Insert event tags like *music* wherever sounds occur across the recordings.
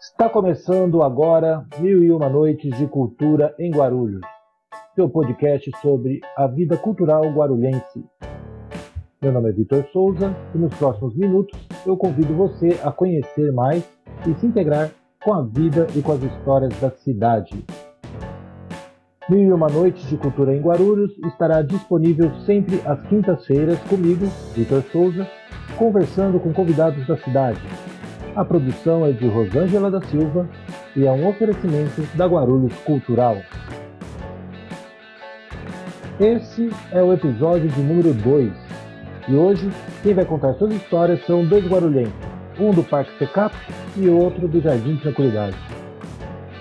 Está começando agora Mil e Uma Noites de Cultura em Guarulhos, seu podcast sobre a vida cultural guarulhense. Meu nome é Vitor Souza e nos próximos minutos eu convido você a conhecer mais e se integrar com a vida e com as histórias da cidade. Mil e Uma Noites de Cultura em Guarulhos estará disponível sempre às quintas-feiras comigo, Vitor Souza, conversando com convidados da cidade. A produção é de Rosângela da Silva e é um oferecimento da Guarulhos Cultural. Esse é o episódio de número 2 e hoje quem vai contar suas histórias são dois guarulhenses, um do Parque Secap e outro do Jardim Tranquilidade.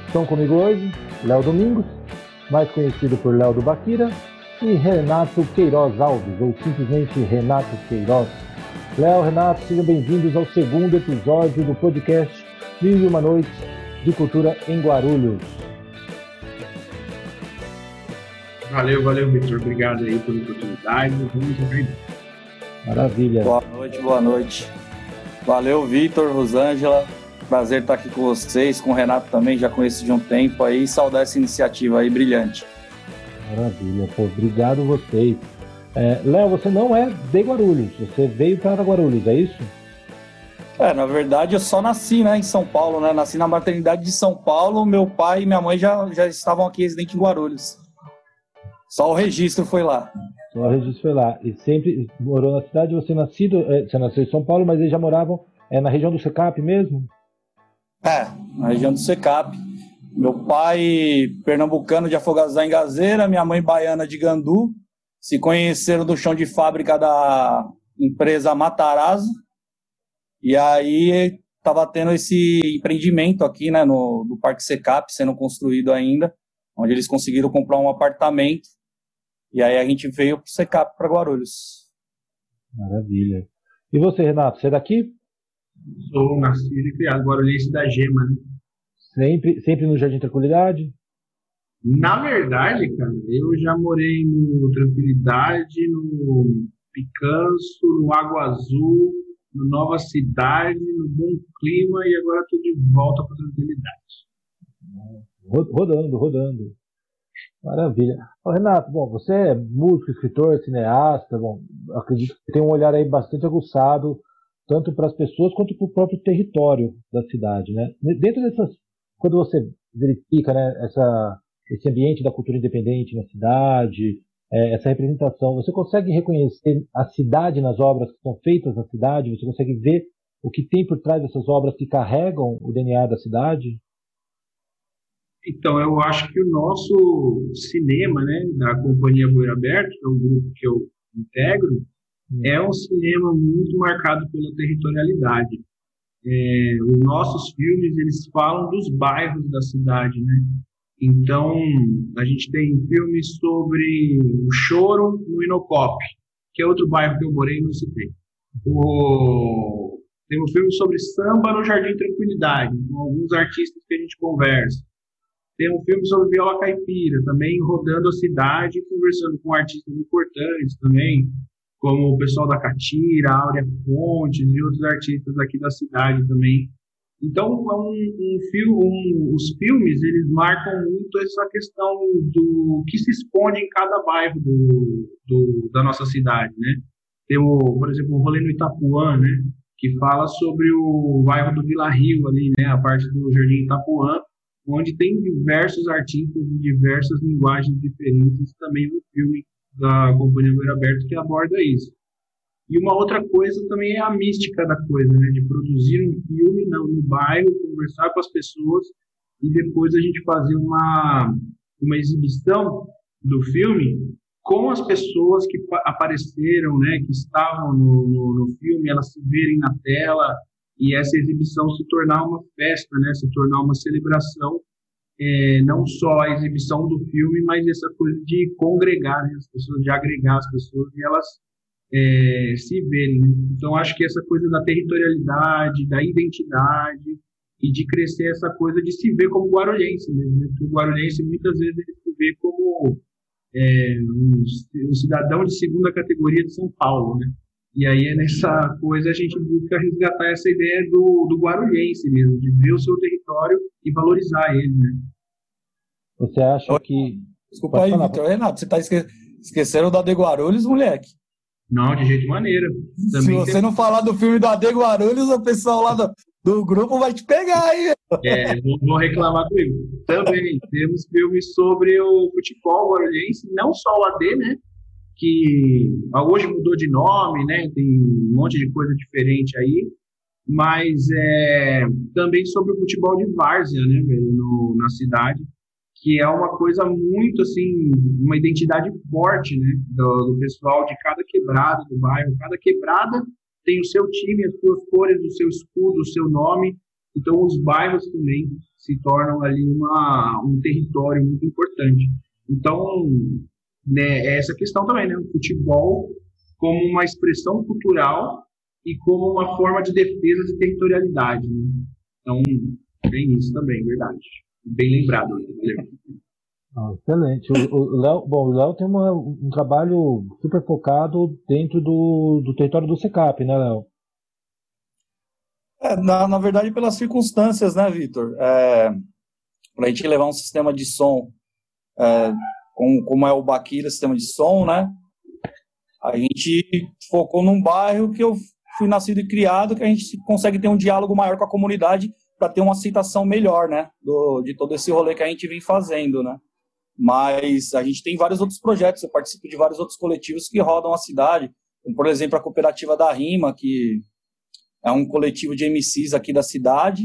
Estão comigo hoje Léo Domingos, mais conhecido por Léo do Baquira, e Renato Queiroz Alves, ou simplesmente Renato Queiroz. Léo, Renato, sejam bem-vindos ao segundo episódio do podcast Mil e Uma Noites de Cultura em Guarulhos. Valeu, valeu, Vitor. Obrigado aí pela oportunidade. Vamos aprender. Maravilha. Boa noite, boa noite. Valeu, Vitor, Rosângela. Prazer estar aqui com vocês, com o Renato também, já conheço de um tempo aí. Saudar essa iniciativa aí brilhante. Maravilha, pô, obrigado vocês. É, Léo, você não é de Guarulhos, você veio para Guarulhos, é isso? É, na verdade eu só nasci né, em São Paulo, né? Nasci na maternidade de São Paulo, meu pai e minha mãe já, já estavam aqui residentes em Guarulhos. Só o registro foi lá. Só o registro foi lá. E sempre morou na cidade, você nascido, é, você nasceu em São Paulo, mas eles já moravam é, na região do Secap mesmo? É, na região do Secap. Meu pai pernambucano de Afogazá em Gazeira, minha mãe baiana de Gandu, se conheceram do chão de fábrica da empresa Matarazzo, e aí estava tendo esse empreendimento aqui, né, no, do Parque Secap, sendo construído ainda, onde eles conseguiram comprar um apartamento, e aí a gente veio para o Secap, para Guarulhos. Maravilha. E você, Renato, você é daqui? Sou nascido e criado guarulhense da Gema, né? Sempre, sempre no Jardim Tranquilidade? Na verdade, cara, eu já morei no Tranquilidade, no Picanço, no Água Azul, no Nova Cidade, no Bom Clima e agora estou de volta para Tranquilidade. Rodando, rodando. Maravilha. Renato, bom, você é músico, escritor, cineasta, bom, acredito que tem um olhar aí bastante aguçado, tanto para as pessoas quanto para o próprio território da cidade, né? Dentro dessas, quando você verifica, né, essa esse ambiente da cultura independente na cidade, é, essa representação. Você consegue reconhecer a cidade nas obras que são feitas na cidade? Você consegue ver o que tem por trás dessas obras que carregam o DNA da cidade? Então, eu acho que o nosso cinema, né, da Companhia Boi Aberto, que é um grupo que eu integro, hum. é um cinema muito marcado pela territorialidade. É, os nossos filmes, eles falam dos bairros da cidade, né? Então, a gente tem filmes sobre o choro no Inocop, que é outro bairro que eu morei e não citei. O... Tem um filme sobre samba no Jardim Tranquilidade, com alguns artistas que a gente conversa. Tem um filme sobre viola caipira, também rodando a cidade, conversando com artistas importantes também, como o pessoal da Catira, Áurea Fontes e outros artistas aqui da cidade também, então, é um, um, filme, um, os filmes, eles marcam muito essa questão do que se esconde em cada bairro do, do, da nossa cidade, né? Tem, o, por exemplo, o Rolê no Itapuã, né? Que fala sobre o bairro do Vila Rio ali, né? A parte do Jardim Itapuã, onde tem diversos artistas de diversas linguagens diferentes. Também um filme da Companhia Beira Aberto que aborda isso. E uma outra coisa também é a mística da coisa, né? De produzir um filme no, no bairro, conversar com as pessoas e depois a gente fazer uma, uma exibição do filme com as pessoas que apareceram, né? Que estavam no, no, no filme, elas se verem na tela e essa exibição se tornar uma festa, né? Se tornar uma celebração é, não só a exibição do filme, mas essa coisa de congregar né, as pessoas, de agregar as pessoas e elas é, se verem. Né? Então, acho que essa coisa da territorialidade, da identidade e de crescer essa coisa de se ver como guarulhense mesmo. Né? Porque o guarulhense muitas vezes ele se vê como é, um, um, cidadão de segunda categoria de São Paulo, né? E aí, nessa coisa, a gente busca resgatar essa ideia do, do guarulhense mesmo, de ver o seu território e valorizar ele, né? Você acha que... Desculpa aí, Vitor. Renato, você está esque... esquecendo do AD Guarulhos, moleque? Não, de jeito maneira. Também Se você tem... não falar do filme do AD Guarulhos, o pessoal lá do, do grupo vai te pegar aí. É, vão reclamar comigo. Também temos filmes sobre o futebol guarulhense, não só o AD, né? Que hoje mudou de nome, né? Tem um monte de coisa diferente aí. Mas é, também sobre o futebol de várzea, né, velho, no, na cidade que é uma coisa muito assim, uma identidade forte, né, do, do, pessoal de cada quebrada do bairro. Cada quebrada tem o seu time, as suas cores, o seu escudo, o seu nome. Então os bairros também se tornam ali uma, um território muito importante. Então, né, é essa questão também, né, o futebol como uma expressão cultural e como uma forma de defesa de territorialidade. Né? Então, tem isso também, verdade bem lembrado. Ah, excelente. O, Léo, bom, o Léo tem uma, um trabalho super focado dentro do, do território do SECAP, né, Léo? É, na, na verdade, pelas circunstâncias, né, Vitor? É, Para a gente levar um sistema de som, é, com, como é o Baquira, sistema de som, né? A gente focou num bairro que eu fui nascido e criado, que a gente consegue ter um diálogo maior com a comunidade para ter uma aceitação melhor, né, do, de todo esse rolê que a gente vem fazendo, né. Mas a gente tem vários outros projetos, eu participo de vários outros coletivos que rodam a cidade, como, por exemplo, a Cooperativa da Rima, que é um coletivo de MCs aqui da cidade,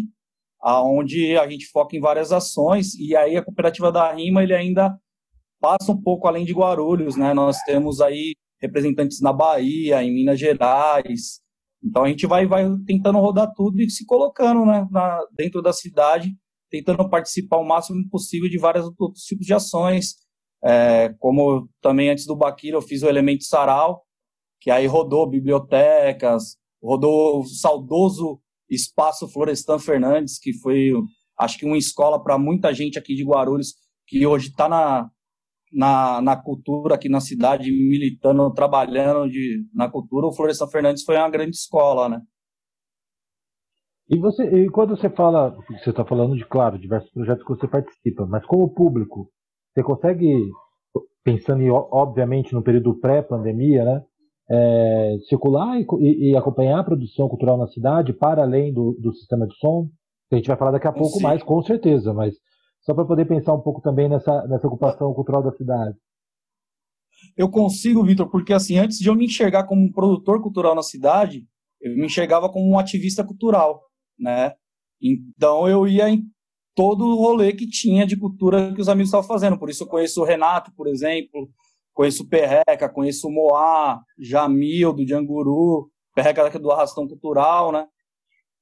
aonde a gente foca em várias ações, e aí a Cooperativa da Rima, ele ainda passa um pouco além de Guarulhos, né, nós temos aí representantes na Bahia, em Minas Gerais, então a gente vai, vai tentando rodar tudo e se colocando né, na, dentro da cidade, tentando participar o máximo possível de vários outros tipos de ações. É, como também antes do Baquira eu fiz o Elemento Sarau, que aí rodou bibliotecas, rodou o saudoso Espaço Florestan Fernandes, que foi, acho que uma escola para muita gente aqui de Guarulhos, que hoje está na, na, na cultura aqui na cidade, militando, trabalhando de, na cultura, o Florestan Fernandes foi uma grande escola, né? E você, e quando você fala, você está falando de, claro, diversos projetos que você participa, mas como público, você consegue, pensando em, obviamente no período pré-pandemia, né, é, circular e, e, acompanhar a produção cultural na cidade para além do, do sistema de som? A gente vai falar daqui a pouco Sim. mais, com certeza, mas só para poder pensar um pouco também nessa, nessa ocupação cultural da cidade. Eu consigo, Vitor, porque assim, antes de eu me enxergar como um produtor cultural na cidade, eu me enxergava como um ativista cultural, né? Então eu ia em todo o rolê que tinha de cultura que os amigos estavam fazendo. Por isso eu conheço o Renato, por exemplo, conheço o Perreca, conheço o Moá, Jamil, do Janguru, Perreca do Arrastão Cultural, né?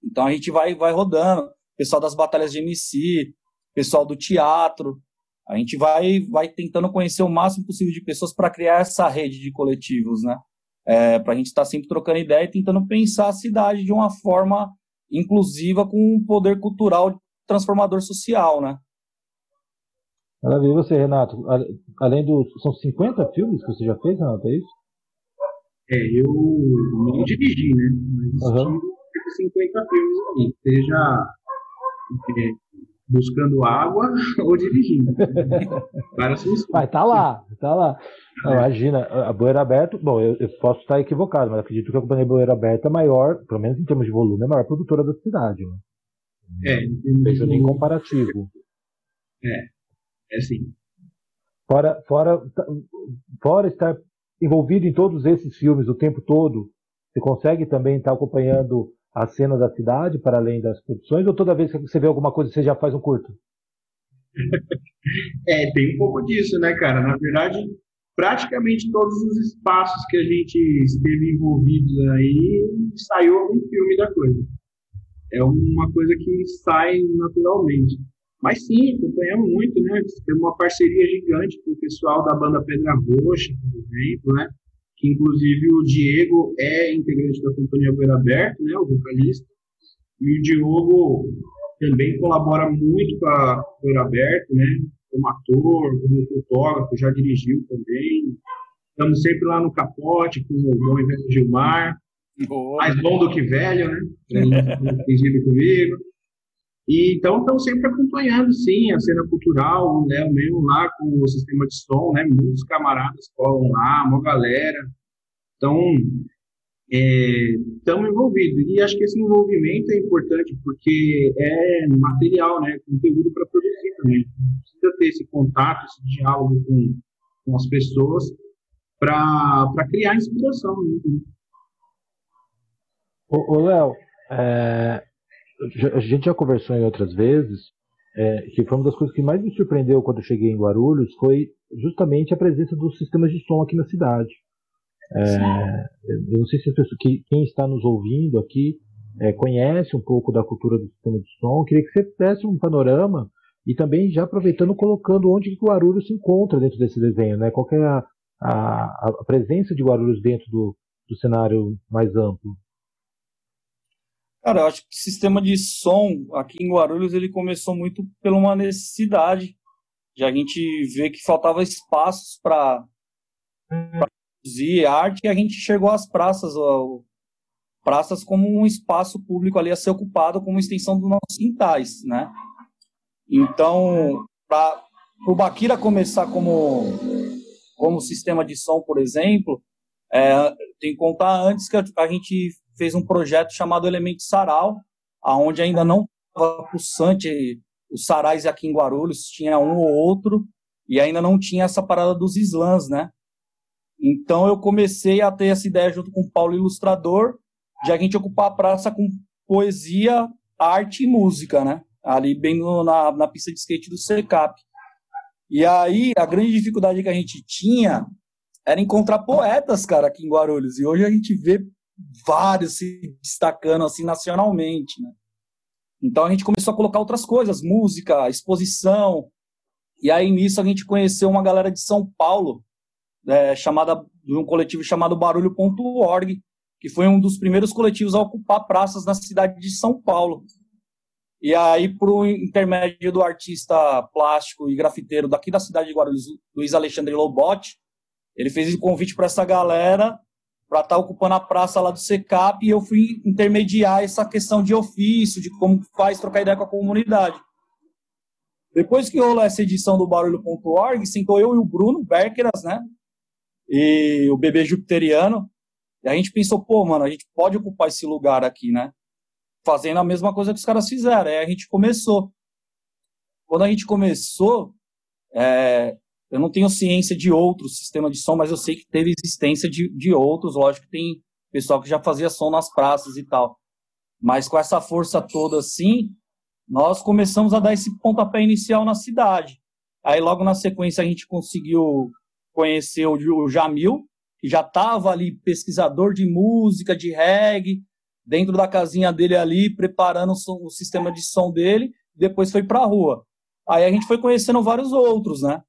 Então a gente vai, vai rodando. Pessoal das batalhas de MC, pessoal do teatro. A gente vai, vai tentando conhecer o máximo possível de pessoas para criar essa rede de coletivos, né? É, para a gente estar tá sempre trocando ideia e tentando pensar a cidade de uma forma inclusiva com um poder cultural transformador social, né? Maravilha. E você, Renato? Além do. São 50 filmes que você já fez, Renato? É isso? É, eu não dirigi, né? Mas uhum. 50 filmes aí. Seja buscando água *laughs* ou dirigindo. Várias Vai, tá lá, tá lá. Não, imagina, a Boeira Aberta, bom, eu, eu, posso estar equivocado, mas acredito que a companhia Boeira Aberta é maior, pelo menos em termos de volume, é a maior produtora da cidade. Né? É, em em comparativo. É, é sim. Fora, fora, fora estar envolvido em todos esses filmes o tempo todo, você consegue também estar acompanhando a cena da cidade, para além das produções, ou toda vez que você vê alguma coisa você já faz um curto? *laughs* é, tem um pouco disso, né, cara? Na verdade, praticamente todos os espaços que a gente esteve envolvidos aí saiu um filme da coisa. É uma coisa que sai naturalmente. Mas sim, acompanhamos muito, né? Temos uma parceria gigante com o pessoal da banda Pedra Roxa, por exemplo, né? Que inclusive o Diego é integrante da Companhia Beira Aberto, né, o vocalista, e o Diogo também colabora muito com a Beira Aberto, né, como ator, como fotógrafo, já dirigiu também. Estamos sempre lá no capote com o bom e velho Gilmar. Boa. Mais bom do que velho, né? Fingindo comigo. E, então, estão sempre acompanhando, sim, a cena cultural, Léo mesmo lá com o sistema de som, né? Muitos camaradas colam lá, uma galera. Então, estamos é, envolvidos. E acho que esse envolvimento é importante porque é material, né? Conteúdo para produzir também. Precisa ter esse contato, esse diálogo com, com as pessoas para criar inspiração mesmo. Né? Ô, Léo, é, a gente já conversou em outras vezes, é, que foi uma das coisas que mais me surpreendeu quando eu cheguei em Guarulhos foi justamente a presença dos sistemas de som aqui na cidade. É, eu não sei se as pessoas, que, quem está nos ouvindo aqui é, conhece um pouco da cultura do sistema de som. Eu queria que você desse um panorama e também já aproveitando colocando onde que Guarulhos se encontra dentro desse desenho, né? Qual é a, a, a presença de Guarulhos dentro do, do cenário mais amplo? Cara, eu acho que o sistema de som aqui em Guarulhos ele começou muito pela uma necessidade de a gente ver que faltava espaços para produzir arte e a gente chegou às praças, ó, praças como um espaço público ali a ser ocupado como extensão dos nossos quintais, né? Então, para o Baquira começar como como sistema de som, por exemplo, é, tem que contar antes que a gente fez um projeto chamado Elemento Sarau, aonde ainda não estava pulsante os sarais aqui em Guarulhos, tinha um ou outro, e ainda não tinha essa parada dos slams, né? Então eu comecei a ter essa ideia junto com o Paulo Ilustrador, de a gente ocupar a praça com poesia, arte e música, né? Ali bem no, na, na pista de skate do CECAP. E aí a grande dificuldade que a gente tinha era encontrar poetas, cara, aqui em Guarulhos. E hoje a gente vê vários se destacando assim nacionalmente, né? Então a gente começou a colocar outras coisas, música, exposição. E aí nisso a gente conheceu uma galera de São Paulo, é, chamada de um coletivo chamado Barulho.org, que foi um dos primeiros coletivos a ocupar praças na cidade de São Paulo. E aí, por intermédio do artista plástico e grafiteiro daqui da cidade de Guarulhos, Luiz Alexandre Lobotti, ele fez o convite para essa galera para estar tá ocupando a praça lá do SECAP e eu fui intermediar essa questão de ofício, de como faz trocar ideia com a comunidade. Depois que rolou essa edição do Barulho.org, sentou eu e o Bruno Berkeras, né? E o bebê jupiteriano. E a gente pensou, pô, mano, a gente pode ocupar esse lugar aqui, né? Fazendo a mesma coisa que os caras fizeram. Aí a gente começou. Quando a gente começou, é, eu não tenho ciência de outros sistemas de som, mas eu sei que teve existência de, de outros. Lógico que tem pessoal que já fazia som nas praças e tal. Mas com essa força toda assim, nós começamos a dar esse pontapé inicial na cidade. Aí logo na sequência a gente conseguiu conhecer o Jamil, que já estava ali pesquisador de música, de reggae, dentro da casinha dele ali, preparando o, sistema de som dele, depois foi para a rua. Aí a gente foi conhecendo vários outros, né?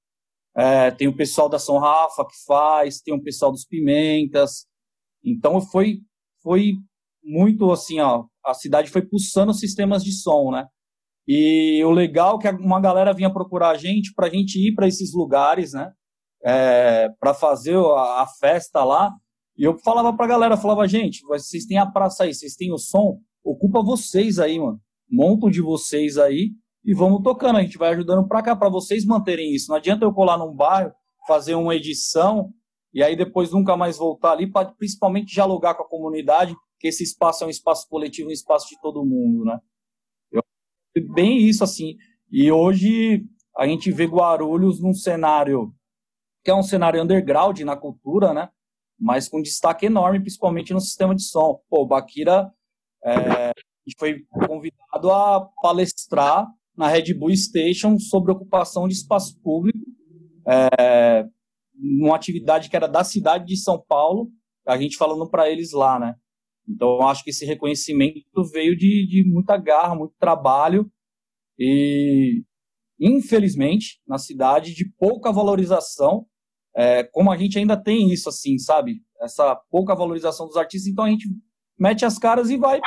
É, tem o pessoal da São Rafa que faz, tem o pessoal dos Pimentas. Então foi, foi muito assim, ó, a cidade foi pulsando sistemas de som, né? E o legal é que uma galera vinha procurar a gente para a gente ir para esses lugares, né? É, para fazer a, a, festa lá. E eu falava para a galera, falava, gente, vocês têm a praça aí, vocês têm o som, ocupa vocês aí, mano. Montam de vocês aí e vamos tocando. A gente vai ajudando para cá, para vocês manterem isso. Não adianta eu colar num bairro, fazer uma edição e aí depois nunca mais voltar ali, principalmente dialogar com a comunidade, que esse espaço é um espaço coletivo, um espaço de todo mundo, né? Eu, bem isso, assim. E hoje a gente vê Guarulhos num cenário que é um cenário underground na cultura, né? Mas com destaque enorme, principalmente no sistema de som. Pô, o Bakira é, foi convidado a palestrar na Red Bull Station sobre ocupação de espaço público, é, numa atividade que era da cidade de São Paulo, a gente falando para eles lá, né? Então, acho que esse reconhecimento veio de, de muita garra, muito trabalho e, infelizmente, na cidade, de pouca valorização, é, como a gente ainda tem isso, assim, sabe? Essa pouca valorização dos artistas, então a gente mete as caras e vai,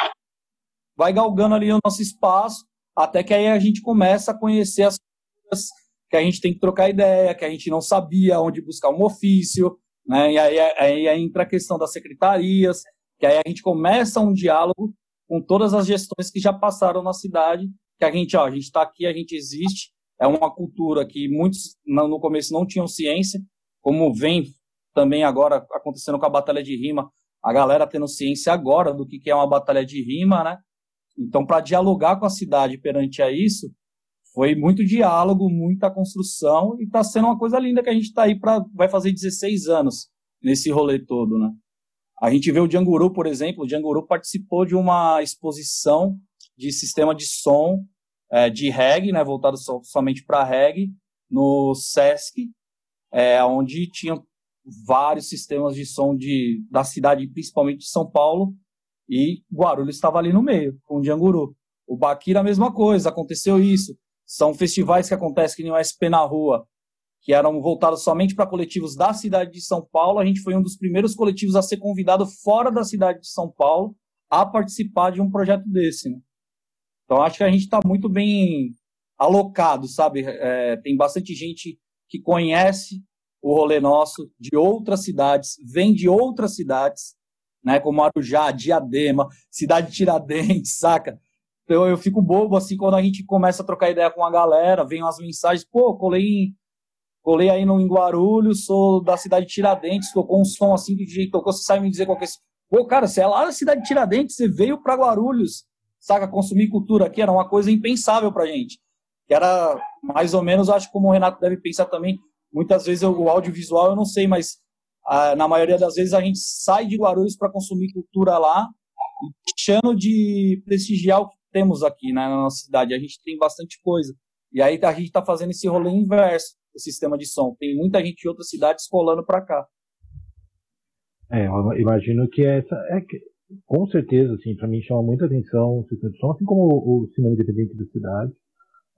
vai galgando ali o nosso espaço, até que aí a gente começa a conhecer as coisas que a gente tem que trocar ideia, que a gente não sabia onde buscar um ofício, Né? E aí, aí, entra a questão das secretarias, que aí a gente começa um diálogo com todas as gestões que já passaram na cidade, que a gente, ó, a gente está aqui, a gente existe, é uma cultura que muitos no começo não tinham ciência, como vem também agora acontecendo com a batalha de rima, a galera tendo ciência agora do que é uma batalha de rima, né? Então, para dialogar com a cidade perante a isso, foi muito diálogo, muita construção e está sendo uma coisa linda que a gente está aí para vai fazer 16 anos nesse rolê todo, né? A gente vê o Djanguru, por exemplo, o Djanguru participou de uma exposição de sistema de som é, de reggae, né, voltado so, somente para reggae, no Sesc, é, onde tinha vários sistemas de som de, da cidade, principalmente de São Paulo, e Guarulhos estava ali no meio, com o Djanguru. O Baquira, a mesma coisa, aconteceu isso. São festivais que acontecem que nem o SP na rua, que eram voltados somente para coletivos da cidade de São Paulo. A gente foi um dos primeiros coletivos a ser convidado fora da cidade de São Paulo a participar de um projeto desse. Né? Então acho que a gente está muito bem alocado, sabe? É, tem bastante gente que conhece o rolê nosso de outras cidades, vem de outras cidades, né? Como Arujá, Diadema, Cidade de Tiradentes, *laughs* saca? Então eu fico bobo assim quando a gente começa a trocar ideia com a galera, vem umas mensagens, pô, colei Colei aí no em Guarulhos, sou da cidade de Tiradentes, tocou um som assim que jeito tocou, você sabe me dizer qual que é. Pô, cara, você é lá da cidade de Tiradentes, você veio para Guarulhos, saca? Consumir cultura aqui era uma coisa impensável pra gente. Que era mais ou menos, acho como o Renato deve pensar também, muitas vezes eu, o audiovisual eu não sei, mas ah, na maioria das vezes a gente sai de Guarulhos para consumir cultura lá, deixando de prestigiar o que temos aqui né, na nossa cidade. A gente tem bastante coisa. E aí a gente está fazendo esse rolê inverso o sistema de som. Tem muita gente de outras cidades colando para cá. É, eu imagino que essa é que, com certeza, assim, para mim chama muita atenção o sistema de som, assim como o, o cinema independente da cidade.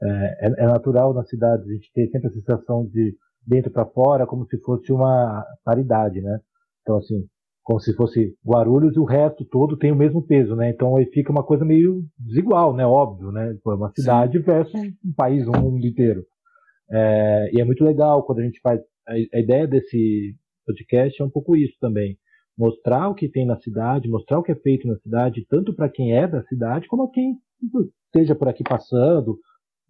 É, é, é, natural na cidade a gente ter sempre a sensação de dentro para fora, como se fosse uma paridade, né? Então, assim, como se fosse Guarulhos e o resto todo tem o mesmo peso, né? Então aí fica uma coisa meio desigual, né? Óbvio, né? Tipo, é uma cidade Sim. versus um país, um mundo inteiro. É, e é muito legal quando a gente faz. A, a, ideia desse podcast é um pouco isso também. Mostrar o que tem na cidade, mostrar o que é feito na cidade, tanto para quem é da cidade, como quem esteja por aqui passando.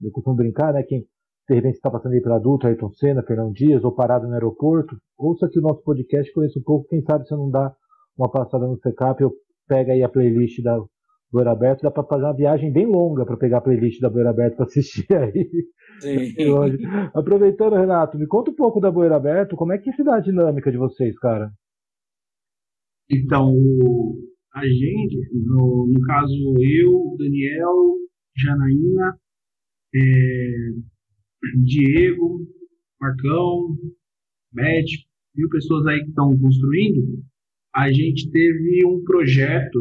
Eu costumo brincar, né? Quem de repente está passando aí pela adulto, Ayrton Senna, Fernão Dias, ou parado no aeroporto, ouça aqui o nosso podcast, conheça um pouco, quem sabe você não dá uma passada no secap, eu pega aí a playlist da, Boeira Aberto, dá para fazer uma viagem bem longa para pegar a playlist da Boeira Aberto para assistir aí. Sim. *laughs* Aproveitando, Renato, me conta um pouco da Boeira Aberto, como é que é a dinâmica de vocês, cara? Então, a gente, no, no caso eu, Daniel, Janaína, é, Diego, Marcão, médico, mil pessoas aí que estão construindo, a gente teve um projeto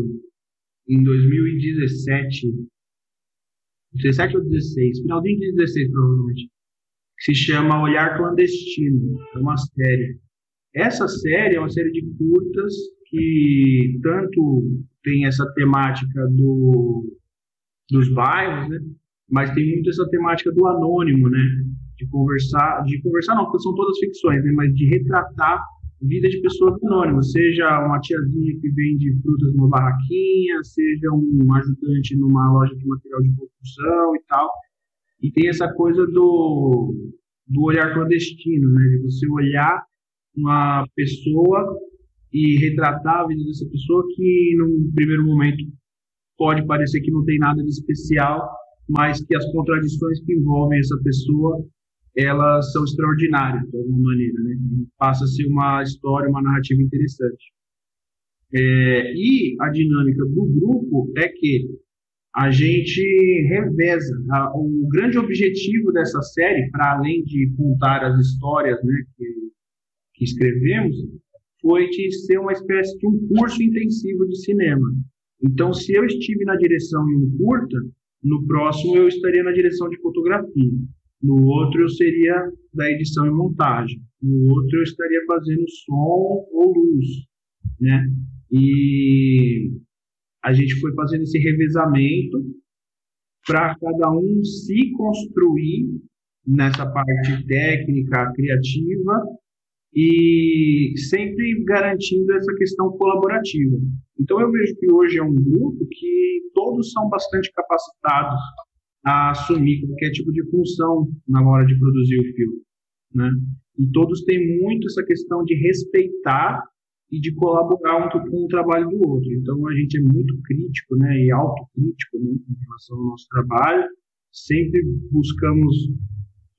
em 2017, 17 ou 16, finalzinho de 16 provavelmente, que se chama Olhar Clandestino, é uma série. Essa série é uma série de curtas que tanto tem essa temática do, dos bairros, né? Mas tem muito essa temática do anônimo, né? De conversar, de conversar não, porque são todas ficções, né? Mas de retratar vida de pessoas anônimas, seja uma tiazinha que vende frutas numa barraquinha, seja um ajudante numa loja de material de construção e tal. E tem essa coisa do, do olhar clandestino, né? De você olhar uma pessoa e retratar a vida dessa pessoa que, num primeiro momento, pode parecer que não tem nada de especial, mas que as contradições que envolvem essa pessoa elas são extraordinárias, de alguma maneira, né? Passa a ser uma história, uma narrativa interessante. É, e a dinâmica do grupo é que a gente reveza. A, o grande objetivo dessa série, para além de contar as histórias né, que, que escrevemos, foi de ser uma espécie de um curso intensivo de cinema. Então, se eu estive na direção em um curta, no próximo eu estaria na direção de fotografia. No outro eu seria da edição e montagem. No outro eu estaria fazendo som ou luz, né? E a gente foi fazendo esse revezamento para cada um se construir nessa parte técnica, criativa e sempre garantindo essa questão colaborativa. Então eu vejo que hoje é um grupo que todos são bastante capacitados a assumir qualquer tipo de função na hora de produzir o filme, né? E todos têm muito essa questão de respeitar e de colaborar um com o trabalho do outro. Então a gente é muito crítico, né, e autocrítico né, em relação ao nosso trabalho. Sempre buscamos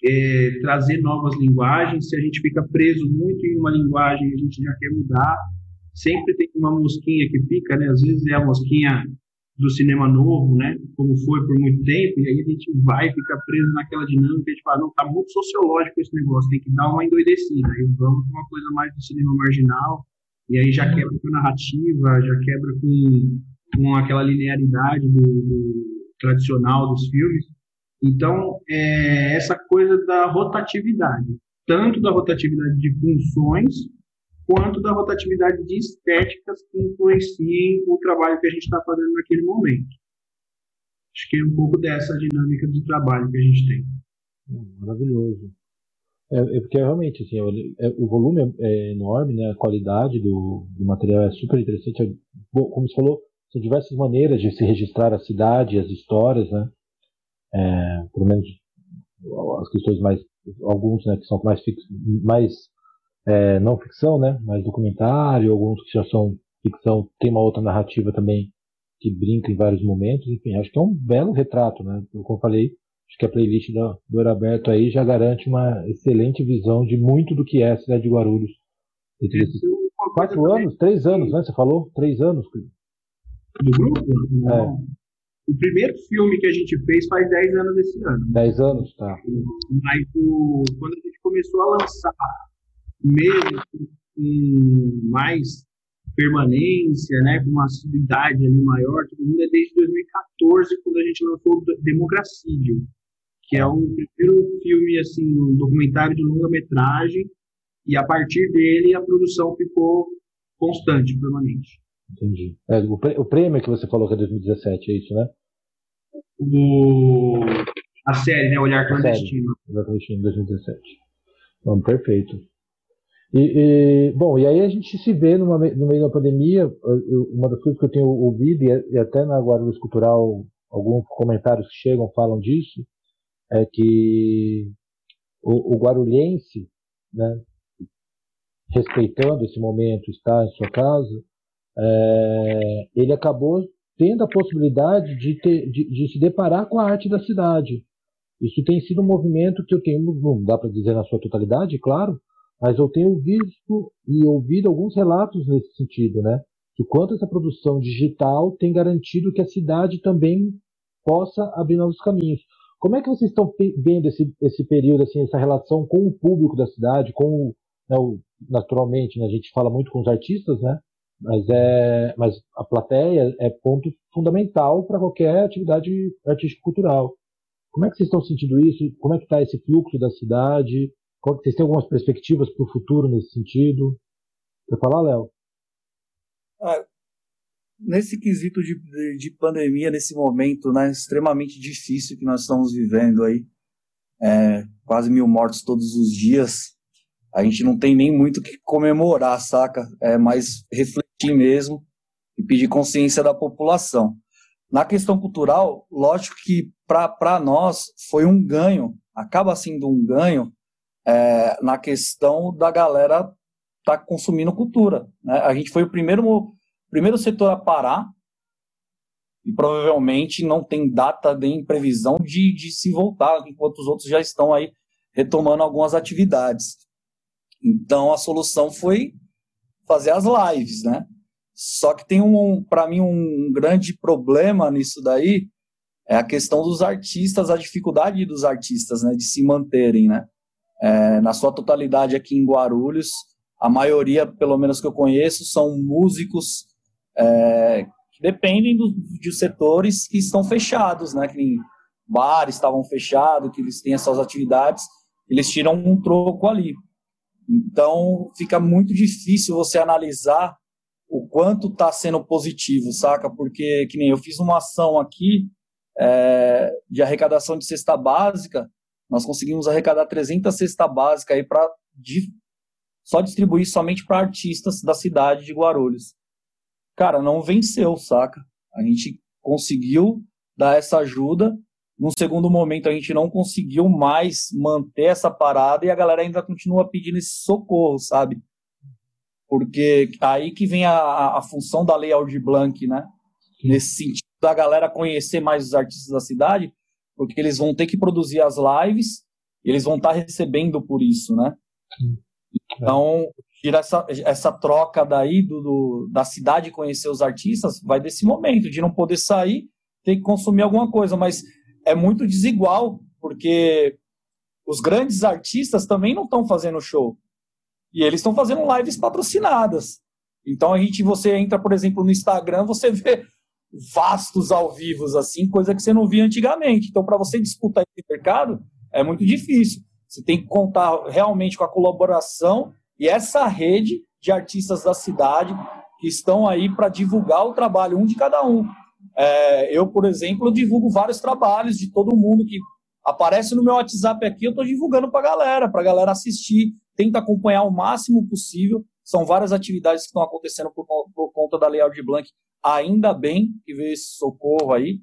é, trazer novas linguagens. Se a gente fica preso muito em uma linguagem, a gente já quer mudar. Sempre tem uma mosquinha que fica, né? Às vezes é a mosquinha do cinema novo, né? Como foi por muito tempo, e aí a gente vai ficar preso naquela dinâmica de falar, não, tá muito sociológico esse negócio, tem que dar uma endoidecida. Aí vamos para uma coisa mais do cinema marginal, e aí já quebra com a narrativa, já quebra com, com aquela linearidade do, do tradicional dos filmes. Então, é essa coisa da rotatividade, tanto da rotatividade de funções, quanto da rotatividade de estéticas que influenciem o trabalho que a gente está fazendo naquele momento. Acho que é um pouco dessa dinâmica de trabalho que a gente tem. Maravilhoso. É, é porque realmente assim, é, o volume é, enorme, né? a qualidade do, do material é super interessante. É, como você falou, são diversas maneiras de se registrar a cidade, as histórias, né? É, pelo menos as questões mais alguns né, que são mais fix, mais é, não ficção, né, mais documentário, alguns que já são ficção, tem uma outra narrativa também que brinca em vários momentos, enfim, acho que é um belo retrato, né, como eu falei, acho que a playlist do, do Aberto aí já garante uma excelente visão de muito do que é a cidade de Guarulhos. Quatro anos, três anos, né, você falou? Três anos. Do grupo? É. O primeiro filme que a gente fez faz 10 anos esse ano. 10 anos, tá. Mas o, quando a gente começou a lançar mesmo com mais permanência, né, com uma assiduidade ali maior, todo mundo é desde 2014, quando a gente lançou o Democracídio, que é o primeiro filme, assim, um documentário de longa-metragem, e a partir dele a produção ficou constante, permanente. Entendi. É, o, prêmio que você falou que é 2017, é isso, né? O, a série, né? Olhar Clandestino. Olhar Clandestino, 2017. Bom, perfeito. E, e, bom, e aí a gente se vê numa, no meio da pandemia, eu, uma das coisas que eu tenho ouvido, e, e até na Guarulhos Cultural, alguns comentários que chegam falam disso, é que o, o guarulhense, né, respeitando esse momento, está em sua casa, é, ele acabou tendo a possibilidade de, ter, de, de, se deparar com a arte da cidade. Isso tem sido um movimento que eu tenho, não dá para dizer na sua totalidade, claro, mas eu tenho visto e ouvido alguns relatos nesse sentido, né? De quanto essa produção digital tem garantido que a cidade também possa abrir novos caminhos. Como é que vocês estão vendo esse, esse período, assim, essa relação com o público da cidade, com né, o, naturalmente, né, a gente fala muito com os artistas, né? Mas, é, mas a plateia é ponto fundamental para qualquer atividade artístico-cultural. Como é que vocês estão sentindo isso? Como é que está esse fluxo da cidade? Vocês têm algumas perspectivas para o futuro nesse sentido? Quer falar, Léo? Ah, nesse quesito de, de, de, pandemia, nesse momento né, extremamente difícil que nós estamos vivendo aí, é, quase mil mortos todos os dias, a gente não tem nem muito o que comemorar, saca? É mais refletir mesmo e pedir consciência da população. Na questão cultural, lógico que para nós foi um ganho, acaba sendo um ganho é, na questão da galera tá consumindo cultura. Né? A gente foi o primeiro, primeiro setor a parar e provavelmente não tem data nem previsão de, de se voltar, enquanto os outros já estão aí retomando algumas atividades. Então a solução foi fazer as lives, né? Só que tem um, para mim, um grande problema nisso daí é a questão dos artistas, a dificuldade dos artistas, né, de se manterem, né? É, na sua totalidade aqui em Guarulhos, a maioria, pelo menos que eu conheço, são músicos é, que dependem do, de setores que estão fechados, né? Que bares estavam fechados, que eles têm as suas atividades, eles tiram um troco ali. Então fica muito difícil você analisar o quanto está sendo positivo, saca? Porque, que nem eu fiz uma ação aqui é, de arrecadação de cesta básica, nós conseguimos arrecadar 300 cesta básica aí para só distribuir somente para artistas da cidade de Guarulhos. Cara, não venceu, saca? A gente conseguiu dar essa ajuda. Num segundo momento, a gente não conseguiu mais manter essa parada e a galera ainda continua pedindo esse socorro, sabe? Porque aí que vem a, a função da Lei Aldir Blanc, né? Nesse sentido da galera conhecer mais os artistas da cidade, porque eles vão ter que produzir as lives e eles vão estar tá recebendo por isso, né? Então, tirar essa, essa troca daí do, do, da cidade conhecer os artistas vai desse momento de não poder sair, ter que consumir alguma coisa, mas é muito desigual, porque os grandes artistas também não estão fazendo show. E eles estão fazendo lives patrocinadas. Então a gente, você entra, por exemplo, no Instagram, você vê vastos ao vivo, assim, coisa que você não via antigamente. Então, para você disputar esse mercado, é muito difícil. Você tem que contar realmente com a colaboração e essa rede de artistas da cidade que estão aí para divulgar o trabalho, um de cada um. É, eu, por exemplo, divulgo vários trabalhos de todo mundo que aparece no meu WhatsApp aqui, eu estou divulgando para a galera, para a galera assistir, tenta acompanhar o máximo possível. São várias atividades que estão acontecendo por, por conta da Lei Aldir Blanc, ainda bem que veio esse socorro aí.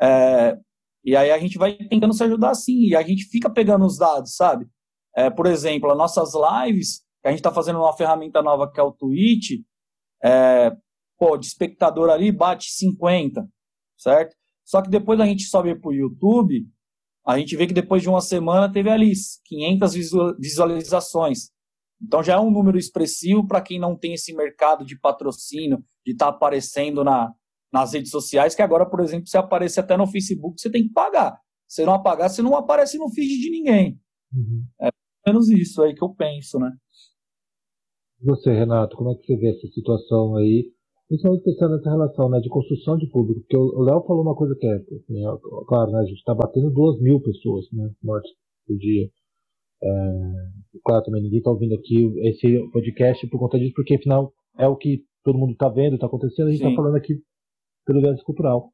É, e aí a gente vai tentando se ajudar assim, e a gente fica pegando os dados, sabe? É, por exemplo, as nossas lives, que a gente está fazendo uma ferramenta nova que é o Twitch, é, pô, de espectador ali bate 50, certo? Só que depois a gente sobe para o YouTube, a gente vê que depois de uma semana teve ali 500 visualizações. Então já é um número expressivo para quem não tem esse mercado de patrocínio, de estar tá aparecendo na, nas redes sociais, que agora, por exemplo, se aparecer até no Facebook, você tem que pagar. Se não apagar, você não aparece no feed de ninguém. Uhum. É menos isso aí que eu penso, né? Você, Renato, como é que você vê essa situação aí? Principalmente pensando nessa relação né, de construção de público, porque o Léo falou uma coisa que é, assim, é claro, né, a gente está batendo duas mil pessoas né, mortes por dia. É, claro, também ninguém está ouvindo aqui esse podcast por conta disso, porque afinal é o que todo mundo está vendo, está acontecendo, a gente está falando aqui pelo viés cultural.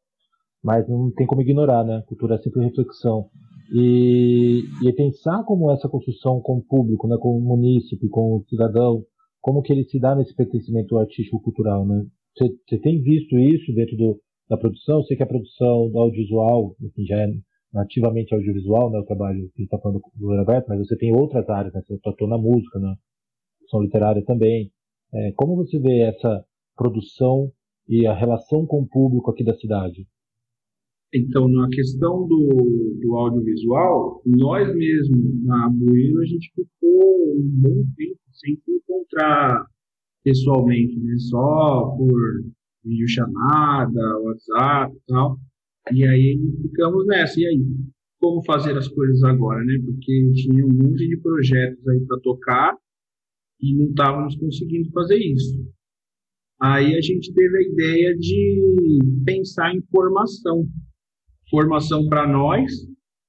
Mas não tem como ignorar, né? Cultura é sempre reflexão. E, e pensar como essa construção com o público, né, com o munícipe, com o cidadão, como que ele se dá nesse pertencimento artístico-cultural, né? Você tem visto isso dentro do, da produção? Eu sei que a produção do audiovisual, enfim, já é nativamente audiovisual, né, o trabalho que está falando do Roberto, mas você tem outras áreas, né? Você atuou na música, na produção literária também. É, como você vê essa produção e a relação com o público aqui da cidade? Então, na questão do, do audiovisual, nós mesmos, na Bueno, a gente ficou um bom tempo sem se encontrar pessoalmente, né? Só por videochamada, WhatsApp e tal. E aí ficamos nessa. E aí? Como fazer as coisas agora, né? Porque tinha um monte de projetos aí para tocar e não estávamos conseguindo fazer isso. Aí a gente teve a ideia de pensar em formação. Formação para nós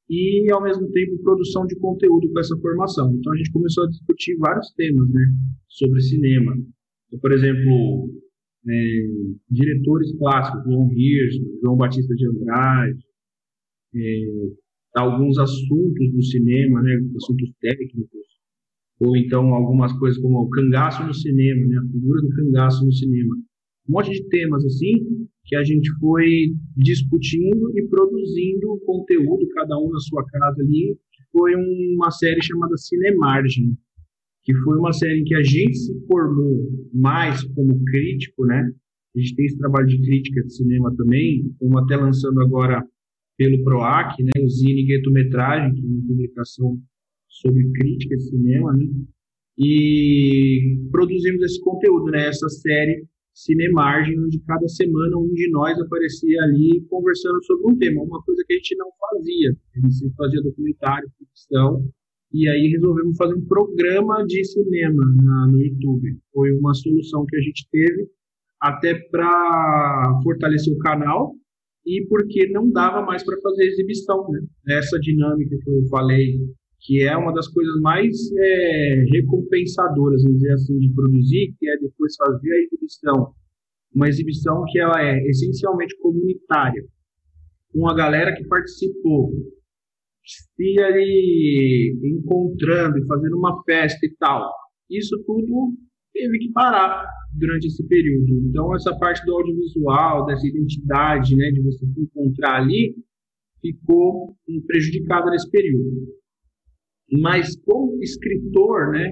e, ao mesmo tempo, produção de conteúdo com essa formação. Então a gente começou a discutir vários temas né, sobre cinema. Então, por exemplo, é, diretores clássicos, João Hirschman, João Batista de Andrade, é, alguns assuntos do cinema, né, assuntos técnicos, ou então algumas coisas como o cangaço no cinema, né, a figura do cangaço no cinema. Um monte de temas assim que a gente foi discutindo e produzindo conteúdo, cada um na sua casa ali, que foi uma série chamada Cinemargem, que foi uma série em que a gente se formou mais como crítico, né? A gente tem esse trabalho de crítica de cinema também, estamos até lançando agora pelo PROAC, né, o Zine Guetometragem, que é uma publicação sobre crítica de cinema, né? E produzimos esse conteúdo, né? Essa série Cinemargem, onde cada semana um de nós aparecia ali conversando sobre um tema, uma coisa que a gente não fazia. A gente sempre fazia documentário, ficção, e aí resolvemos fazer um programa de cinema na, no YouTube. Foi uma solução que a gente teve até para fortalecer o canal e porque não dava mais para fazer exibição, né? Essa dinâmica que eu falei que é uma das coisas mais é, recompensadoras, vamos dizer assim, de produzir, que é depois fazer a exibição. Uma exibição que ela é essencialmente comunitária, com a galera que participou, se ali encontrando e fazendo uma festa e tal, isso tudo teve que parar durante esse período. Então, essa parte do audiovisual, dessa identidade, né, de você se encontrar ali, ficou prejudicada nesse período. Mas, como escritor, né,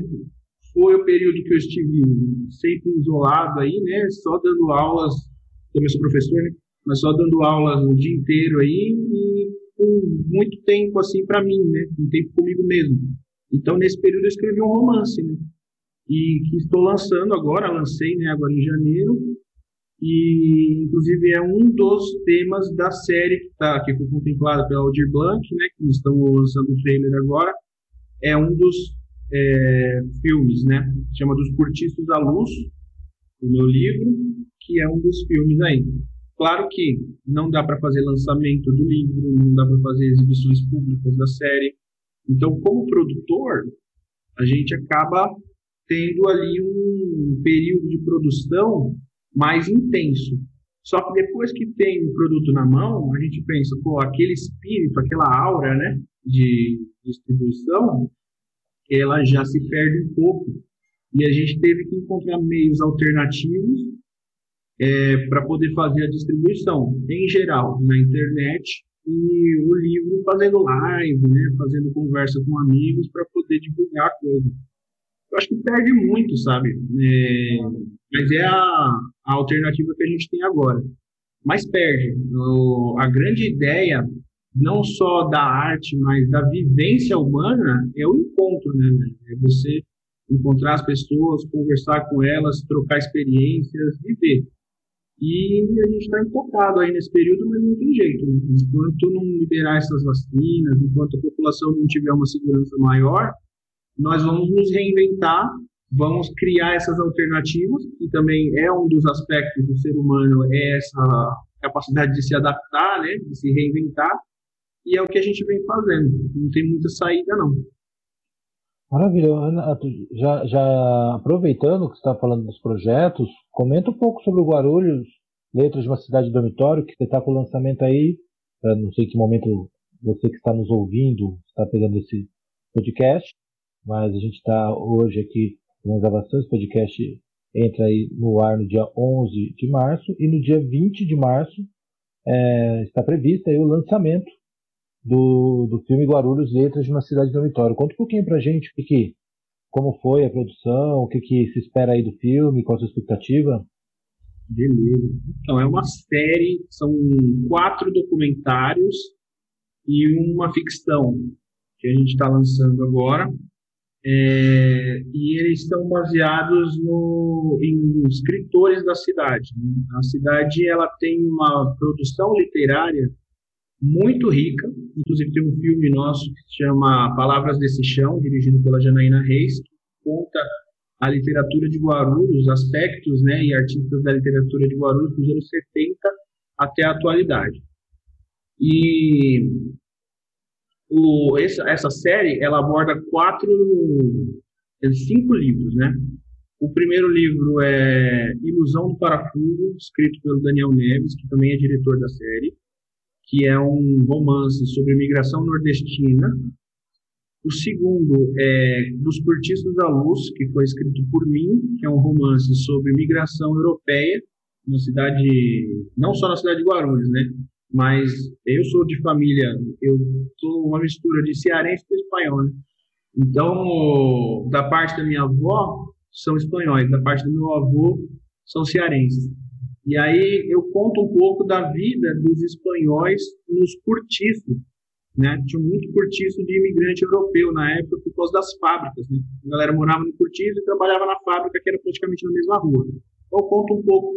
foi o período que eu estive sempre isolado aí, né, só dando aulas, também sou professor, né, mas só dando aulas o dia inteiro aí e com muito tempo assim para mim, né, um tempo comigo mesmo. Então, nesse período eu escrevi um romance, né, e que estou lançando agora, lancei né, agora em janeiro, e inclusive é um dos temas da série que, tá, que foi contemplada pela Aldir Blanc, né, que nós estamos lançando o trailer agora, é um dos é, filmes, né, chama Dos Cortiços à Luz, o meu livro, que é um dos filmes aí. Claro que não dá para fazer lançamento do livro, não dá para fazer exibições públicas da série. Então, como produtor, a gente acaba tendo ali um período de produção mais intenso. Só que depois que tem o produto na mão, a gente pensa, pô, aquele espírito, aquela aura, né, de distribuição, ela já se perde um pouco. E a gente teve que encontrar meios alternativos é, para poder fazer a distribuição, em geral, na internet e o livro fazendo live, né, fazendo conversa com amigos para poder divulgar a coisa eu acho que perde muito, sabe? É, mas é a, a, alternativa que a gente tem agora. Mas perde. O, a grande ideia, não só da arte, mas da vivência humana, é o encontro, né? É você encontrar as pessoas, conversar com elas, trocar experiências, viver. E a gente está enfocado aí nesse período, mas não tem jeito. Né? Enquanto não liberar essas vacinas, enquanto a população não tiver uma segurança maior, nós vamos nos reinventar, vamos criar essas alternativas, que também é um dos aspectos do ser humano, é essa capacidade de se adaptar, né, de se reinventar, e é o que a gente vem fazendo. Não tem muita saída, não. Maravilha. Ana, já, já aproveitando que você está falando dos projetos, comenta um pouco sobre o Guarulhos, Letras de uma Cidade Dormitório, que você está com o lançamento aí, não sei que momento você que está nos ouvindo está pegando esse podcast, mas a gente está hoje aqui nas gravações, o podcast entra aí no ar no dia 11 de março e no dia 20 de março é, está previsto aí o lançamento do, do filme Guarulhos Letras de uma Cidade Dormitório. Conta um pouquinho pra gente que, que como foi a produção, o que, que se espera aí do filme, qual a sua expectativa? Beleza. Então, é uma série, são quatro documentários e uma ficção que a gente está lançando agora. É, e eles estão baseados no, em escritores da cidade. Né? A cidade ela tem uma produção literária muito rica, inclusive tem um filme nosso que se chama Palavras desse Chão, dirigido pela Janaína Reis, que conta a literatura de Guarulhos, os aspectos né, e artistas da literatura de Guarulhos dos anos 70 até a atualidade. E o, essa, essa série ela aborda quatro, cinco livros, né? O primeiro livro é Ilusão do Parafuso, escrito pelo Daniel Neves, que também é diretor da série, que é um romance sobre imigração nordestina. O segundo é Dos Cortiços da Luz, que foi escrito por mim, que é um romance sobre imigração europeia, na cidade, não só na cidade de Guarulhos, né? mas eu sou de família, eu sou uma mistura de cearense e espanhol, né? Então, da parte da minha avó, são espanhóis, da parte do meu avô, são cearenses. E aí eu conto um pouco da vida dos espanhóis nos cortiços, né? Tinha muito cortiço de imigrante europeu na época por causa das fábricas, né? A galera morava no cortiço e trabalhava na fábrica que era praticamente na mesma rua. Então, eu conto um pouco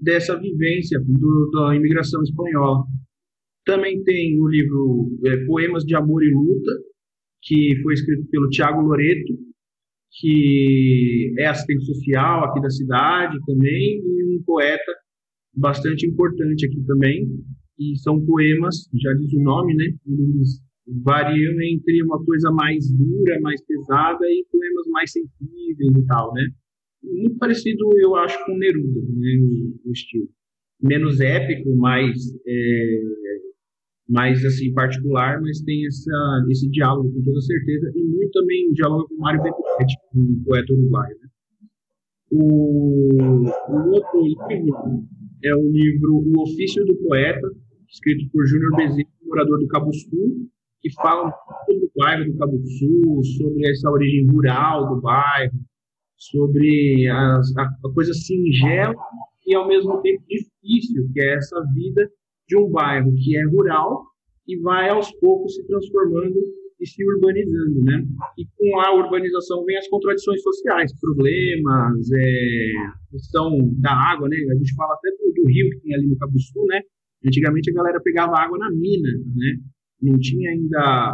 dessa vivência do, da imigração espanhola. Também tem o livro é, Poemas de Amor e Luta, que foi escrito pelo Tiago Loreto, que é assistente social aqui da cidade também, e um poeta bastante importante aqui também. E são poemas, já diz o nome, né? Eles variam entre uma coisa mais dura, mais pesada, e poemas mais sensíveis e tal, né? muito parecido, eu acho, com Neruda, né, o, estilo. Menos épico, mais é, mais assim particular, mas tem essa, esse diálogo com toda certeza e muito também diálogo com Mário Benedetti, um poeta uruguaio. Né? O, o outro livro é o livro O Ofício do Poeta, escrito por Júnior Bezerra, morador do Cabo Sul, que fala sobre o bairro do Cabo Sul, sobre essa origem rural do bairro, sobre as, a, a coisa singela e ao mesmo tempo difícil, que é essa vida de um bairro que é rural e vai aos poucos se transformando e se urbanizando, né? E com a urbanização vem as contradições sociais, problemas, é, questão da água, né? A gente fala até do, do, rio que tem ali no Cabo Sul, né? Antigamente a galera pegava água na mina, né? Não tinha ainda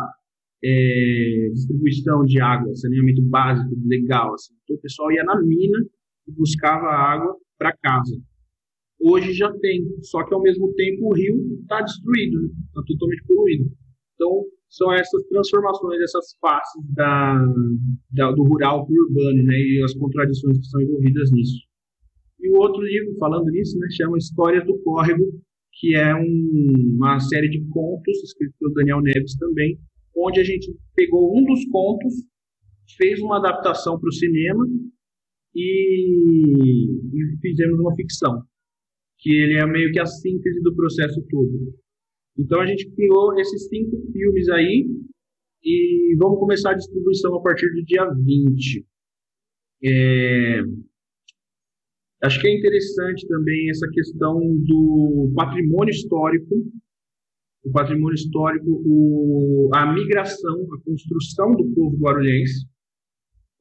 é, distribuição de água, saneamento básico legal, assim. Então o pessoal ia na mina e buscava água para casa. Hoje já tem, só que ao mesmo tempo o rio está destruído, está né? totalmente poluído. Então são essas transformações, essas faces da, da, do rural para o urbano, né, e as contradições que são envolvidas nisso. E o outro livro, falando nisso, né, chama Histórias do Córrego, que é um, uma série de contos, escrito pelo Daniel Neves também, onde a gente pegou um dos contos, fez uma adaptação para o cinema e, e fizemos uma ficção que ele é meio que a síntese do processo todo. Então a gente criou esses cinco filmes aí e vamos começar a distribuição a partir do dia 20. É... Acho que é interessante também essa questão do patrimônio histórico, o patrimônio histórico, o... a migração, a construção do povo guarulhense,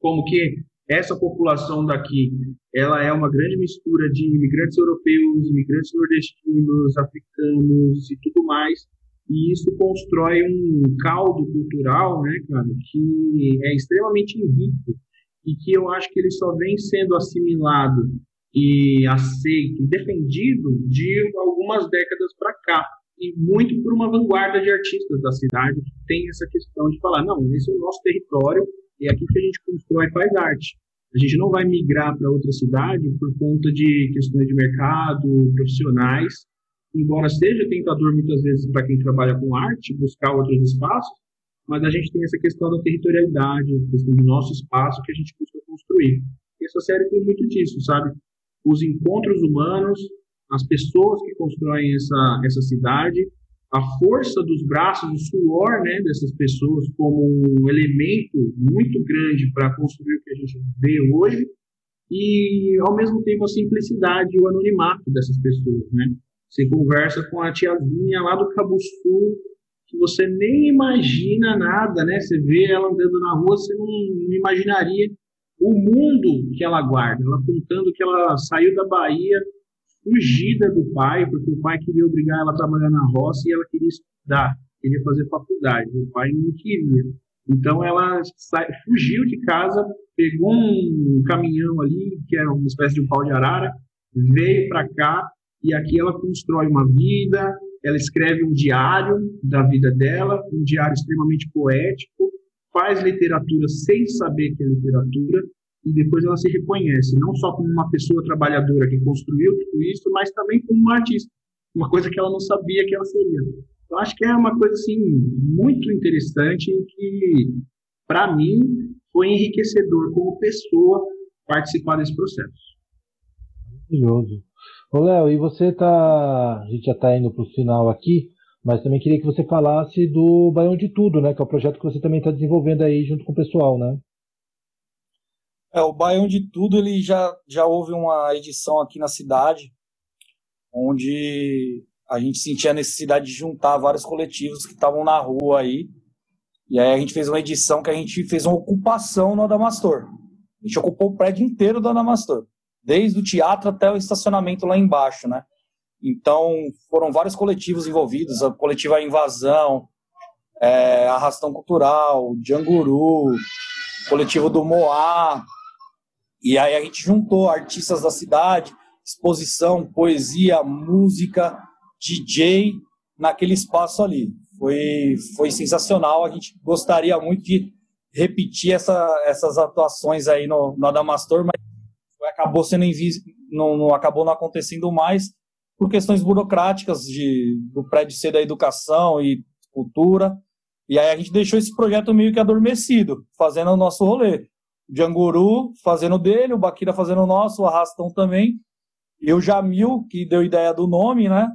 como que essa população daqui, ela é uma grande mistura de imigrantes europeus, imigrantes nordestinos, africanos e tudo mais. E isso constrói um caldo cultural, né, cara, que é extremamente rico e que eu acho que ele só vem sendo assimilado e aceito, defendido de algumas décadas para cá e muito por uma vanguarda de artistas da cidade que tem essa questão de falar, não, esse é o nosso território, é aqui que a gente constrói faz arte. A gente não vai migrar para outra cidade por conta de questões de mercado, profissionais, embora seja tentador muitas vezes para quem trabalha com arte buscar outros espaços, mas a gente tem essa questão da territorialidade, questão do nosso espaço que a gente busca construir. E essa série tem muito disso, sabe? Os encontros humanos, as pessoas que constroem essa, essa cidade, a força dos braços, o suor né, dessas pessoas como um elemento muito grande para construir o que a gente vê hoje e, ao mesmo tempo, a simplicidade e o anonimato dessas pessoas. Né? Você conversa com a tiazinha lá do Cabo Sul, que você nem imagina nada, né? Você vê ela andando na rua, você não, não imaginaria o mundo que ela guarda. Ela contando que ela saiu da Bahia fugida do pai, porque o pai queria obrigar ela a trabalhar na roça e ela queria estudar, queria fazer faculdade. O pai não queria. Então ela sai, fugiu de casa, pegou um caminhão ali, que era uma espécie de um pau de arara, veio para cá e aqui ela constrói uma vida, ela escreve um diário da vida dela, um diário extremamente poético, faz literatura sem saber que é literatura, e depois ela se reconhece, não só como uma pessoa trabalhadora que construiu tudo isso, mas também como uma artista, uma coisa que ela não sabia que ela seria. Eu acho que é uma coisa assim muito interessante que para mim foi enriquecedor como pessoa participar desse processo. Maravilhoso. Ô Léo, e você tá, a gente já está indo para o final aqui, mas também queria que você falasse do Baião de Tudo, né, que é o projeto que você também está desenvolvendo aí junto com o pessoal, né? É, o Baião de Tudo, ele já, já houve uma edição aqui na cidade, onde a gente sentia a necessidade de juntar vários coletivos que estavam na rua aí. E aí a gente fez uma edição que a gente fez uma ocupação no Adamastor. A gente ocupou o prédio inteiro do Adamastor, desde o teatro até o estacionamento lá embaixo, né? Então, foram vários coletivos envolvidos, a coletiva Invasão, é, Arrastão Cultural, Janguru, coletivo do Moá, e aí a gente juntou artistas da cidade, exposição, poesia, música, DJ naquele espaço ali. Foi, foi sensacional. A gente gostaria muito de repetir essa, essas atuações aí no, no Adamastor, mas acabou sendo não, não acabou não acontecendo mais por questões burocráticas de, do prédio ser da educação e cultura. E aí a gente deixou esse projeto meio que adormecido, fazendo o nosso rolê. Janguru fazendo dele, o Baquira fazendo o nosso, o Arrastão também. E o Jamil, que deu ideia do nome, né?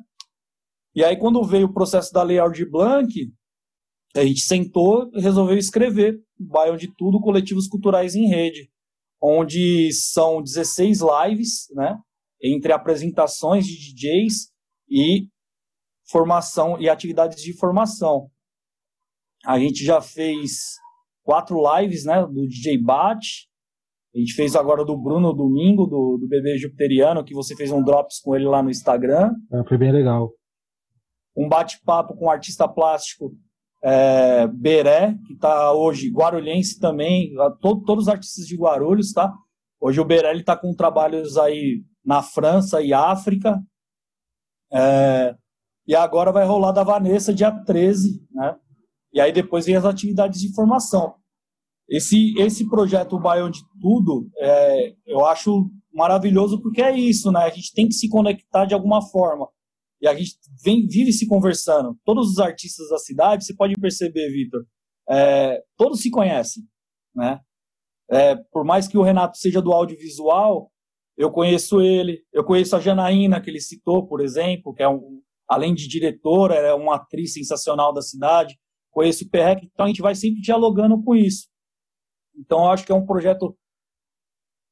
E aí quando veio o processo da Lei Aldir Blanc, a gente sentou e resolveu escrever Bairro de Tudo, Coletivos Culturais em Rede, onde são 16 lives, né? Entre apresentações de DJs e formação e atividades de formação. A gente já fez quatro lives, né, do DJ Bat. A gente fez agora do Bruno domingo, do, do bebê jupiteriano, que você fez um drops com ele lá no Instagram. É, foi bem legal. Um bate-papo com o artista plástico é, Beré, que está hoje, Guarulhense também, todo, todos os artistas de Guarulhos, tá? Hoje o Beré está com trabalhos aí na França e África. É, e agora vai rolar da Vanessa dia 13, né? E aí depois vem as atividades de formação. Esse, esse projeto o Baião de Tudo, é, eu acho maravilhoso porque é isso, né? A gente tem que se conectar de alguma forma. E a gente vem, vive se conversando. Todos os artistas da cidade, você pode perceber, Vitor, é, todos se conhecem, né? É, por mais que o Renato seja do audiovisual, eu conheço ele, eu conheço a Janaína, que ele citou, por exemplo, que é um, além de diretora, é uma atriz sensacional da cidade. Conheço o Perrec, então a gente vai sempre dialogando com isso. Então eu acho que é um projeto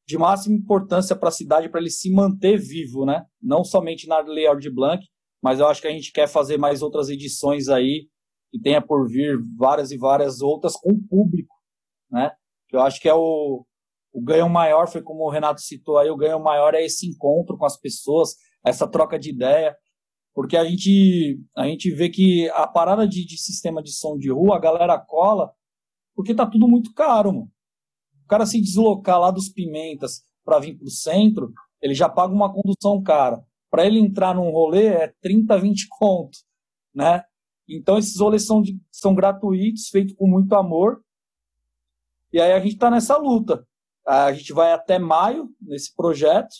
de máxima importância para a cidade, para ele se manter vivo, né? Não somente na Lei Aldir Blanc, mas eu acho que a gente quer fazer mais outras edições aí, que tenha por vir várias e várias outras com o público, né? Eu acho que é o, o ganho maior, foi como o Renato citou aí, o ganho maior é esse encontro com as pessoas, essa troca de ideia, porque a gente, a gente vê que a parada de, de sistema de som de rua, a galera cola, porque tá tudo muito caro, mano. O cara se deslocar lá dos Pimentas para vir pro centro, ele já paga uma condução cara. Para ele entrar num rolê é 30, 20 conto, né? Então esses rolês são, de, são gratuitos, feitos com muito amor. E aí a gente está nessa luta. A gente vai até maio nesse projeto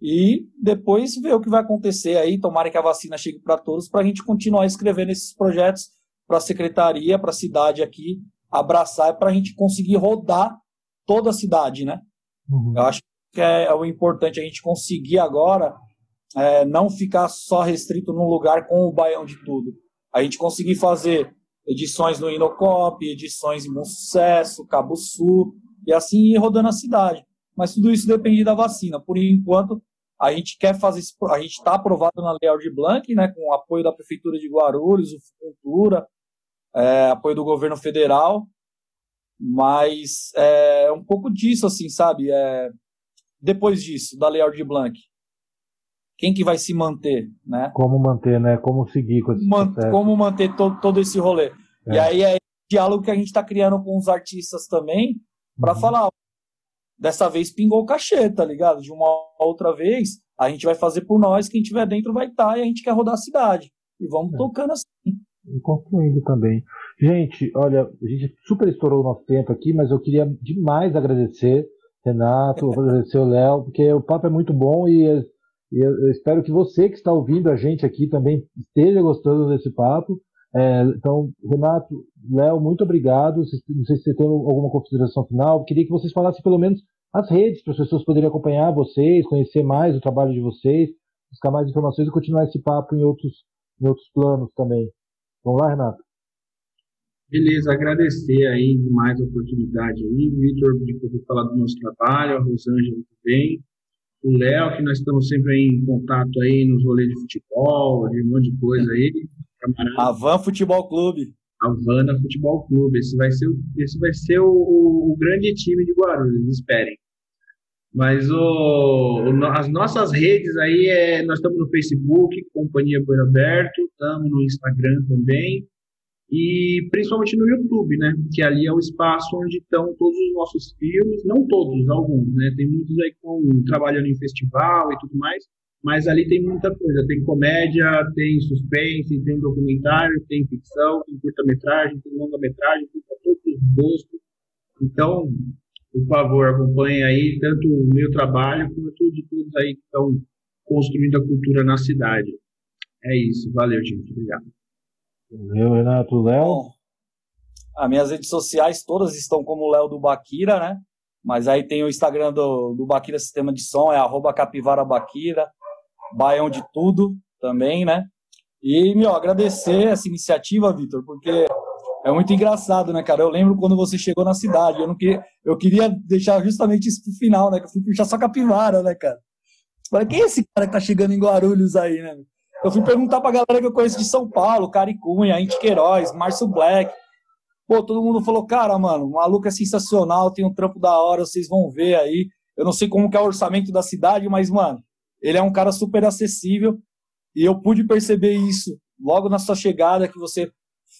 e depois ver o que vai acontecer aí. Tomara que a vacina chegue para todos, para a gente continuar escrevendo esses projetos para a secretaria, para a cidade aqui abraçar, para a gente conseguir rodar toda a cidade, né? Uhum. Eu acho que é, é, o importante a gente conseguir agora é, não ficar só restrito num lugar com o baião de tudo. A gente conseguir fazer edições no Inocop, edições em Bom Sucesso, Cabo Sul, e assim ir rodando a cidade mas tudo isso depende da vacina. Por enquanto, a gente quer fazer isso, a gente está aprovado na Lei Aldir Blanc, né, com o apoio da Prefeitura de Guarulhos, o Cultura, é, apoio do governo federal, mas é um pouco disso, assim, sabe? É, depois disso, da Lei Aldir Blanc, quem que vai se manter, né? Como manter, né? Como seguir com esse Man, Como manter to, todo esse rolê. É. E aí é diálogo que a gente está criando com os artistas também, para uhum. falar, Dessa vez pingou o cachê, tá ligado? De uma outra vez, a gente vai fazer por nós, quem tiver dentro vai estar tá, e a gente quer rodar a cidade. E vamos é. tocando assim. E concluindo também. Gente, olha, a gente super estourou o nosso tempo aqui, mas eu queria demais agradecer, Renato, agradecer o Léo, porque o papo é muito bom e, e eu espero que você que está ouvindo a gente aqui também esteja gostando desse papo. É, então, Renato, Léo, muito obrigado. Não sei se você tem alguma consideração final. Queria que vocês falassem pelo menos as redes, para as pessoas poderem acompanhar vocês, conhecer mais o trabalho de vocês, buscar mais informações e continuar esse papo em outros, em outros planos também. Vamos lá, Renato? Beleza, agradecer aí demais a oportunidade aí, Vitor, de poder falar do nosso trabalho, a Rosângela também, o Léo, que nós estamos sempre aí em contato aí nos rolês de futebol, de um monte de coisa aí camarada. Avan Futebol Clube. Havana Futebol Clube. Esse vai ser, o, esse vai ser o, o grande time de Guarulhos, esperem. Mas o, o, as nossas redes aí, é, nós estamos no Facebook, Companhia Boi Aberto, estamos no Instagram também, e principalmente no YouTube, né? Que ali é o espaço onde estão todos os nossos filmes, não todos, alguns, né? Tem muitos aí que estão trabalhando em festival e tudo mais, mas ali tem muita coisa. Tem comédia, tem suspense, tem documentário, tem ficção, tem curta-metragem, tem longa-metragem, tem para todos os gostos. Então, por favor, acompanhe aí tanto o meu trabalho quanto de todos aí que estão construindo a cultura na cidade. É isso. Valeu, gente. Obrigado. Valeu, Renato. Léo? As minhas redes sociais todas estão como Léo do Baquira, né? Mas aí tem o Instagram do, do Baquira Sistema de Som, é arroba capivarabaquira, baião de tudo também, né? E, meu, agradecer essa iniciativa, Vitor, porque é muito engraçado, né, cara? Eu lembro quando você chegou na cidade, eu não queria, eu queria deixar justamente isso pro final, né? Que eu fui puxar só capivara, né, cara? Falei, quem é esse cara que tá chegando em Guarulhos aí, né? Eu fui perguntar pra galera que eu conheço de São Paulo, Caricunha, Inti Queiroz, Márcio Black. Pô, todo mundo falou, cara, mano, o maluco é sensacional, tem um trampo da hora, vocês vão ver aí. Eu não sei como que é o orçamento da cidade, mas, mano, ele é um cara super acessível. E eu pude perceber isso logo na sua chegada, que você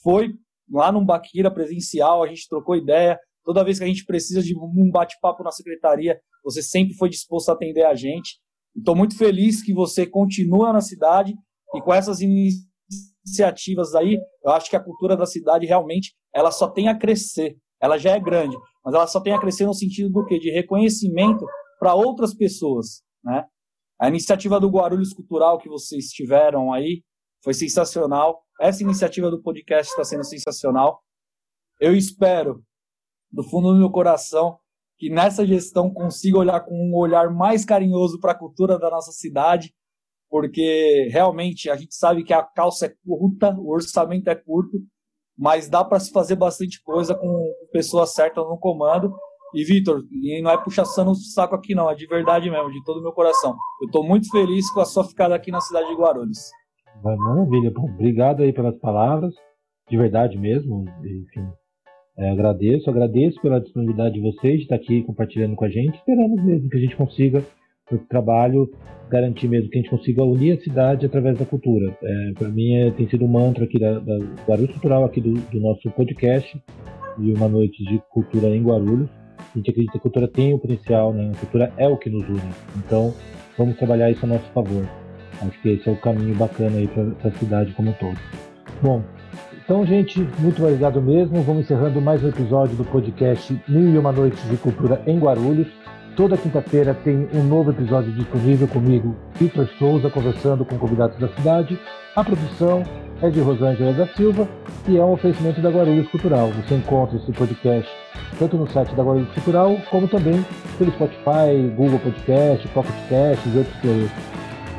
foi lá num Baquira presencial, a gente trocou ideia. Toda vez que a gente precisa de um bate-papo na secretaria, você sempre foi disposto a atender a gente. Estou muito feliz que você continua na cidade e com essas iniciativas aí, eu acho que a cultura da cidade realmente ela só tem a crescer. Ela já é grande, mas ela só tem a crescer no sentido do quê? De reconhecimento para outras pessoas, né? A iniciativa do Guarulhos Cultural que vocês tiveram aí foi sensacional. Essa iniciativa do podcast está sendo sensacional. Eu espero, do fundo do meu coração, que nessa gestão consiga olhar com um olhar mais carinhoso para a cultura da nossa cidade, porque realmente a gente sabe que a calça é curta, o orçamento é curto, mas dá para se fazer bastante coisa com pessoas certas no comando. E Vitor, não é puxação no saco aqui não, é de verdade mesmo, de todo o meu coração. Eu estou muito feliz com a sua ficada aqui na cidade de Guarulhos. Maravilha. Bom, obrigado aí pelas palavras, de verdade mesmo. Enfim, é, agradeço, agradeço pela disponibilidade de vocês de estar aqui compartilhando com a gente. Esperamos mesmo que a gente consiga, esse trabalho, garantir mesmo que a gente consiga unir a cidade através da cultura. É, Para mim é, tem sido um mantra aqui da, da Guarulhos Cultural, aqui do, do nosso podcast, de uma noite de cultura em Guarulhos. A gente acredita que a cultura tem o potencial, né? a cultura é o que nos une. Então, vamos trabalhar isso a nosso favor. Acho que esse é o caminho bacana aí para a cidade como um todo. Bom, então, gente, muito obrigado mesmo. Vamos encerrando mais um episódio do podcast Mil e Uma Noites de Cultura em Guarulhos. Toda quinta-feira tem um novo episódio disponível comigo, Vitor Souza, conversando com convidados da cidade. A produção é de Rosângela da Silva e é um oferecimento da Guarulhos Cultural. Você encontra esse podcast tanto no site da Guarulhos Cultural, como também pelo Spotify, Google Podcast, Pocket Cast e outros players.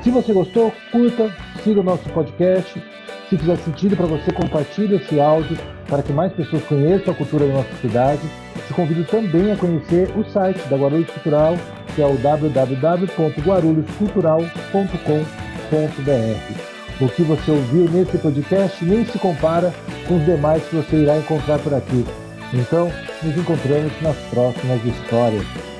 Se você gostou, curta, siga o nosso podcast. Se fizer sentido para você, compartilhe esse áudio para que mais pessoas conheçam a cultura da nossa cidade. Te convido também a conhecer o site da Guarulhos Cultural, que é o www.guarulhoscultural.com.br. O que você ouviu nesse podcast nem se compara com os demais que você irá encontrar por aqui. Então, nos encontramos nas próximas histórias.